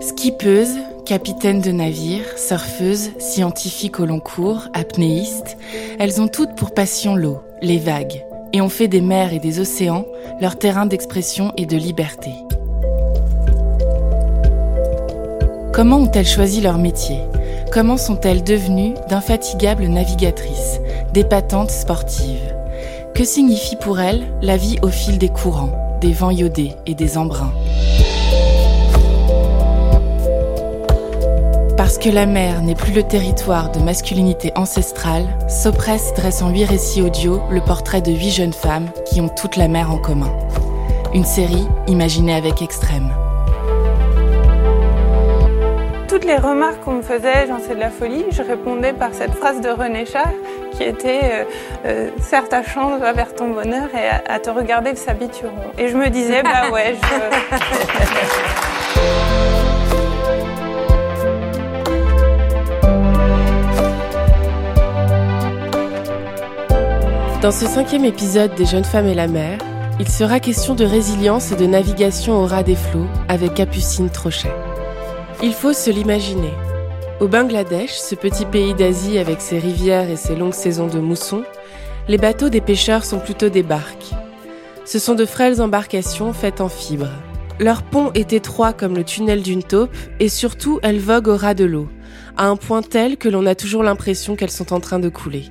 Skippeuse, capitaine de navire, surfeuse, scientifique au long cours, apnéiste, elles ont toutes pour passion l'eau, les vagues, et ont fait des mers et des océans leur terrain d'expression et de liberté. Comment ont-elles choisi leur métier? Comment sont-elles devenues d'infatigables navigatrices, d'épatantes sportives? Que signifie pour elles la vie au fil des courants, des vents iodés et des embruns Parce que la mer n'est plus le territoire de masculinité ancestrale, Sopress dresse en huit récits audio le portrait de huit jeunes femmes qui ont toute la mer en commun. Une série imaginée avec extrême toutes les remarques qu'on me faisait, j'en sais de la folie, je répondais par cette phrase de René Char qui était euh, euh, Serre ta chance, va vers ton bonheur et à, te regarder ils s'habitueront. Et je me disais, bah ouais, je. Dans ce cinquième épisode des Jeunes femmes et la mer, il sera question de résilience et de navigation au ras des flots avec Capucine Trochet. Il faut se l'imaginer. Au Bangladesh, ce petit pays d'Asie avec ses rivières et ses longues saisons de mousson, les bateaux des pêcheurs sont plutôt des barques. Ce sont de frêles embarcations faites en fibres. Leur pont est étroit comme le tunnel d'une taupe et surtout elles voguent au ras de l'eau, à un point tel que l'on a toujours l'impression qu'elles sont en train de couler.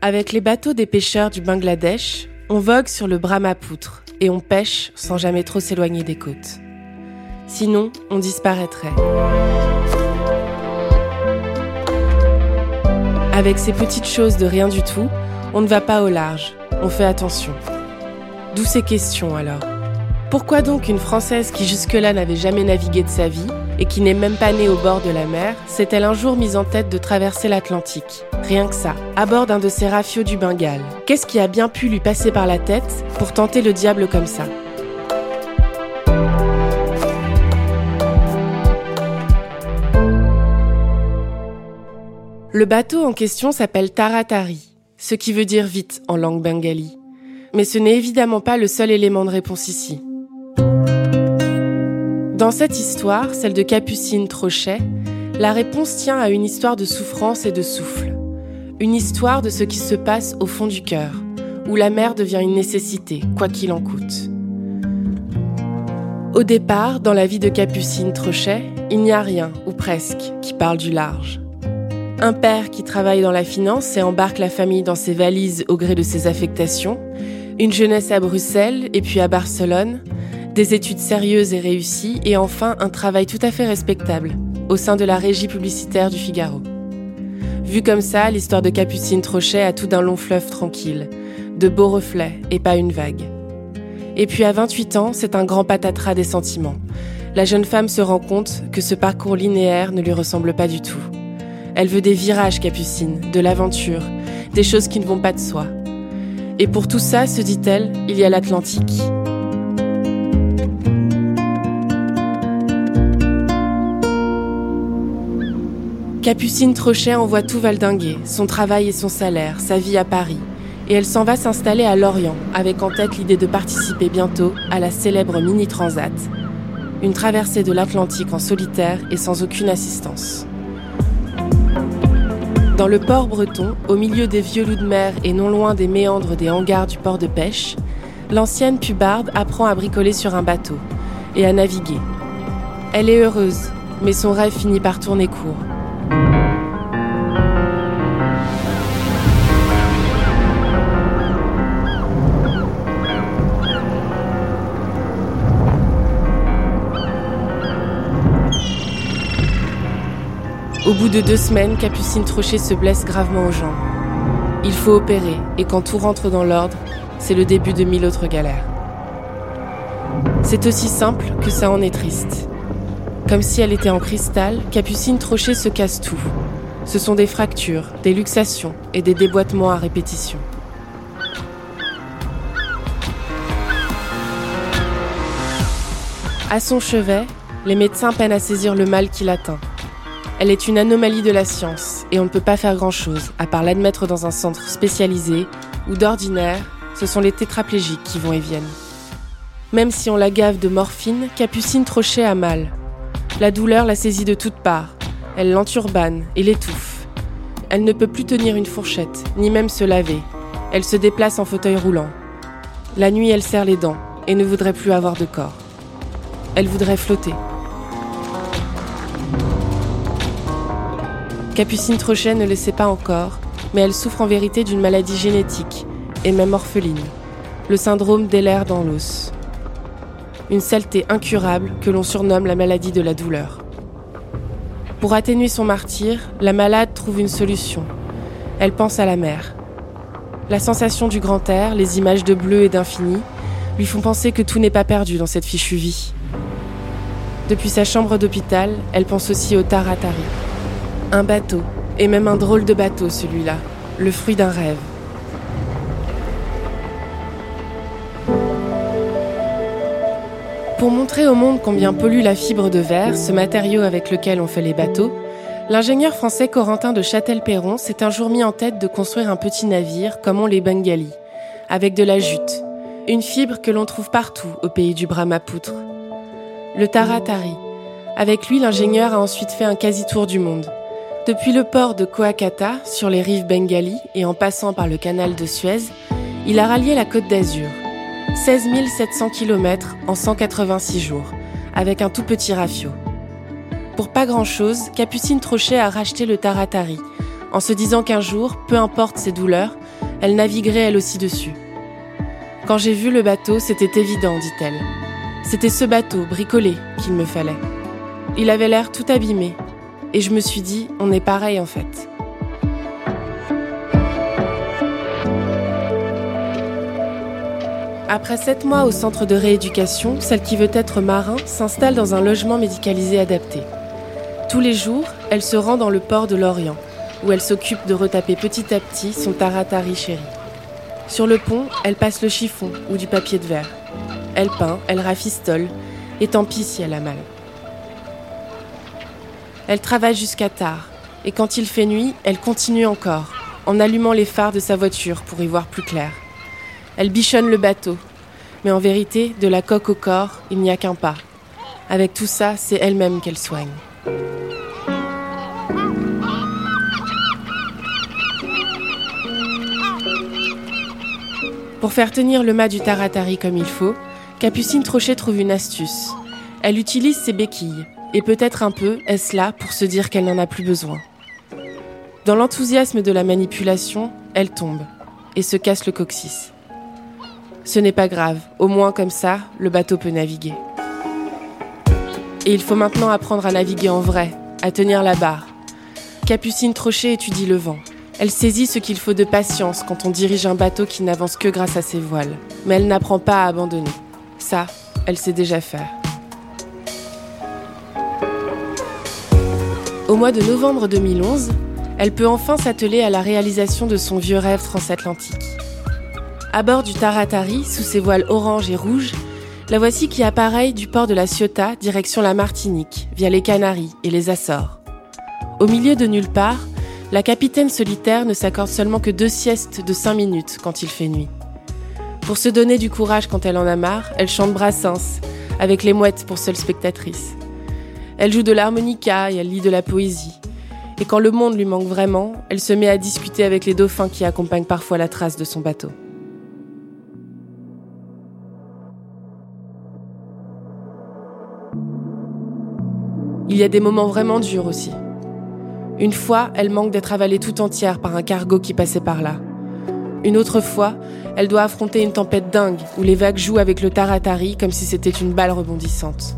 Avec les bateaux des pêcheurs du Bangladesh, on vogue sur le Brahmapoutre et on pêche sans jamais trop s'éloigner des côtes. Sinon, on disparaîtrait. Avec ces petites choses de rien du tout, on ne va pas au large, on fait attention. D'où ces questions alors. Pourquoi donc une Française qui jusque-là n'avait jamais navigué de sa vie et qui n'est même pas née au bord de la mer, s'est-elle un jour mise en tête de traverser l'Atlantique? Rien que ça, à bord d'un de ces rafiaux du Bengale. Qu'est-ce qui a bien pu lui passer par la tête pour tenter le diable comme ça? Le bateau en question s'appelle Taratari, ce qui veut dire vite en langue bengali. Mais ce n'est évidemment pas le seul élément de réponse ici. Dans cette histoire, celle de Capucine Trochet, la réponse tient à une histoire de souffrance et de souffle. Une histoire de ce qui se passe au fond du cœur, où la mer devient une nécessité, quoi qu'il en coûte. Au départ, dans la vie de Capucine Trochet, il n'y a rien, ou presque, qui parle du large. Un père qui travaille dans la finance et embarque la famille dans ses valises au gré de ses affectations, une jeunesse à Bruxelles et puis à Barcelone, des études sérieuses et réussies et enfin un travail tout à fait respectable au sein de la régie publicitaire du Figaro. Vu comme ça, l'histoire de Capucine Trochet a tout d'un long fleuve tranquille, de beaux reflets et pas une vague. Et puis à 28 ans, c'est un grand patatras des sentiments. La jeune femme se rend compte que ce parcours linéaire ne lui ressemble pas du tout. Elle veut des virages, Capucine, de l'aventure, des choses qui ne vont pas de soi. Et pour tout ça, se dit-elle, il y a l'Atlantique. Capucine Trochet envoie tout valdinguer, son travail et son salaire, sa vie à Paris. Et elle s'en va s'installer à Lorient, avec en tête l'idée de participer bientôt à la célèbre Mini Transat, une traversée de l'Atlantique en solitaire et sans aucune assistance. Dans le port breton, au milieu des vieux loups de mer et non loin des méandres des hangars du port de pêche, l'ancienne pubarde apprend à bricoler sur un bateau et à naviguer. Elle est heureuse, mais son rêve finit par tourner court. Au bout de deux semaines, Capucine Trochet se blesse gravement aux jambes. Il faut opérer, et quand tout rentre dans l'ordre, c'est le début de mille autres galères. C'est aussi simple que ça en est triste. Comme si elle était en cristal, Capucine Trochet se casse tout. Ce sont des fractures, des luxations et des déboîtements à répétition. À son chevet, les médecins peinent à saisir le mal qui l'atteint. Elle est une anomalie de la science et on ne peut pas faire grand-chose à part l'admettre dans un centre spécialisé où d'ordinaire, ce sont les tétraplégiques qui vont et viennent. Même si on la gave de morphine, Capucine Trochet a mal. La douleur la saisit de toutes parts. Elle l'enturbane et l'étouffe. Elle ne peut plus tenir une fourchette, ni même se laver. Elle se déplace en fauteuil roulant. La nuit, elle serre les dents et ne voudrait plus avoir de corps. Elle voudrait flotter. Capucine Trochet ne le sait pas encore, mais elle souffre en vérité d'une maladie génétique, et même orpheline, le syndrome d'Ehlers dans l'os. Une saleté incurable que l'on surnomme la maladie de la douleur. Pour atténuer son martyr, la malade trouve une solution. Elle pense à la mer. La sensation du grand air, les images de bleu et d'infini, lui font penser que tout n'est pas perdu dans cette fichue vie. Depuis sa chambre d'hôpital, elle pense aussi au Taratari, un bateau, et même un drôle de bateau celui-là, le fruit d'un rêve. Pour montrer au monde combien pollue la fibre de verre, ce matériau avec lequel on fait les bateaux, l'ingénieur français Corentin de Châtel-Perron s'est un jour mis en tête de construire un petit navire comme on les Bengali, avec de la jute, une fibre que l'on trouve partout au pays du Brahmapoutre. Le Taratari. Avec lui, l'ingénieur a ensuite fait un quasi-tour du monde. Depuis le port de Koakata, sur les rives bengali et en passant par le canal de Suez, il a rallié la côte d'Azur. 16 700 km en 186 jours, avec un tout petit rafio. Pour pas grand-chose, Capucine Trochet a racheté le Taratari, en se disant qu'un jour, peu importe ses douleurs, elle naviguerait elle aussi dessus. Quand j'ai vu le bateau, c'était évident, dit-elle. C'était ce bateau, bricolé, qu'il me fallait. Il avait l'air tout abîmé, et je me suis dit, on est pareil en fait. Après sept mois au centre de rééducation, celle qui veut être marin s'installe dans un logement médicalisé adapté. Tous les jours, elle se rend dans le port de Lorient, où elle s'occupe de retaper petit à petit son taratari chéri. Sur le pont, elle passe le chiffon ou du papier de verre. Elle peint, elle rafistole, et tant pis si elle a mal. Elle travaille jusqu'à tard, et quand il fait nuit, elle continue encore, en allumant les phares de sa voiture pour y voir plus clair. Elle bichonne le bateau, mais en vérité, de la coque au corps, il n'y a qu'un pas. Avec tout ça, c'est elle-même qu'elle soigne. Pour faire tenir le mât du taratari comme il faut, Capucine Trochet trouve une astuce. Elle utilise ses béquilles, et peut-être un peu est-ce là pour se dire qu'elle n'en a plus besoin? Dans l'enthousiasme de la manipulation, elle tombe et se casse le coccyx. Ce n'est pas grave, au moins comme ça, le bateau peut naviguer. Et il faut maintenant apprendre à naviguer en vrai, à tenir la barre. Capucine Trochet étudie le vent. Elle saisit ce qu'il faut de patience quand on dirige un bateau qui n'avance que grâce à ses voiles. Mais elle n'apprend pas à abandonner. Ça, elle sait déjà faire. Au mois de novembre 2011, elle peut enfin s'atteler à la réalisation de son vieux rêve transatlantique. À bord du Taratari, sous ses voiles orange et rouge, la voici qui appareille du port de la Ciotat direction la Martinique, via les Canaries et les Açores. Au milieu de nulle part, la capitaine solitaire ne s'accorde seulement que deux siestes de cinq minutes quand il fait nuit. Pour se donner du courage quand elle en a marre, elle chante Brassens, avec les mouettes pour seule spectatrice. Elle joue de l'harmonica et elle lit de la poésie. Et quand le monde lui manque vraiment, elle se met à discuter avec les dauphins qui accompagnent parfois la trace de son bateau. Il y a des moments vraiment durs aussi. Une fois, elle manque d'être avalée tout entière par un cargo qui passait par là. Une autre fois, elle doit affronter une tempête dingue où les vagues jouent avec le taratari comme si c'était une balle rebondissante.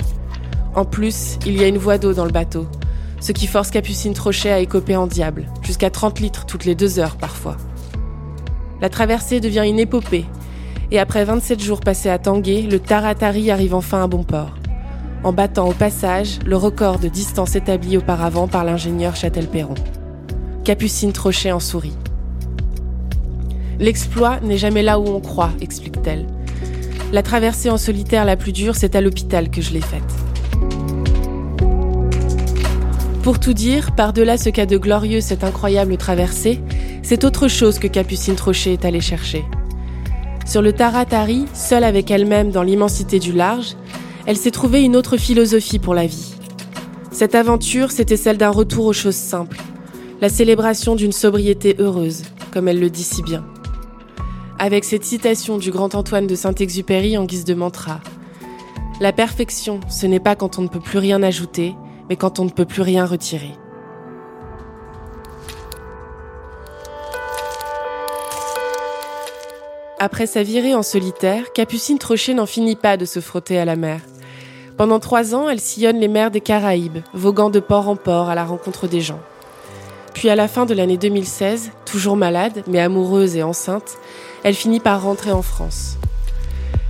En plus, il y a une voie d'eau dans le bateau, ce qui force Capucine Trochet à écoper en diable, jusqu'à 30 litres toutes les deux heures parfois. La traversée devient une épopée, et après 27 jours passés à Tanguay, le Taratari arrive enfin à bon port, en battant au passage le record de distance établi auparavant par l'ingénieur Châtel-Perron. Capucine Trochet en sourit. L'exploit n'est jamais là où on croit, explique-t-elle. La traversée en solitaire la plus dure, c'est à l'hôpital que je l'ai faite. Pour tout dire, par-delà ce cas de glorieux, cette incroyable traversée, c'est autre chose que Capucine Trochet est allée chercher. Sur le Taratari, seule avec elle-même dans l'immensité du large, elle s'est trouvée une autre philosophie pour la vie. Cette aventure, c'était celle d'un retour aux choses simples, la célébration d'une sobriété heureuse, comme elle le dit si bien. Avec cette citation du grand Antoine de Saint-Exupéry en guise de mantra. La perfection, ce n'est pas quand on ne peut plus rien ajouter, mais quand on ne peut plus rien retirer. Après sa virée en solitaire, Capucine Trochet n'en finit pas de se frotter à la mer. Pendant trois ans, elle sillonne les mers des Caraïbes, voguant de port en port à la rencontre des gens. Puis à la fin de l'année 2016, toujours malade, mais amoureuse et enceinte, elle finit par rentrer en France.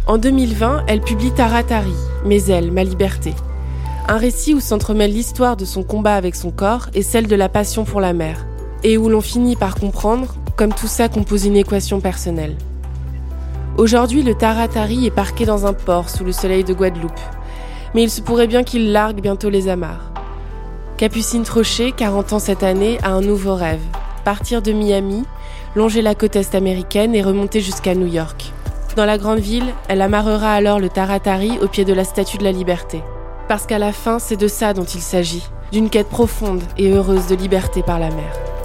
En 2020, elle publie Taratari, Mes ailes, ma liberté. Un récit où s'entremêle l'histoire de son combat avec son corps et celle de la passion pour la mer, et où l'on finit par comprendre comme tout ça compose une équation personnelle. Aujourd'hui, le Taratari est parqué dans un port sous le soleil de Guadeloupe. Mais il se pourrait bien qu'il largue bientôt les amarres. Capucine Trochet, 40 ans cette année, a un nouveau rêve. Partir de Miami, longer la côte est américaine et remonter jusqu'à New York. Dans la grande ville, elle amarrera alors le Taratari au pied de la Statue de la Liberté. Parce qu'à la fin, c'est de ça dont il s'agit, d'une quête profonde et heureuse de liberté par la mer.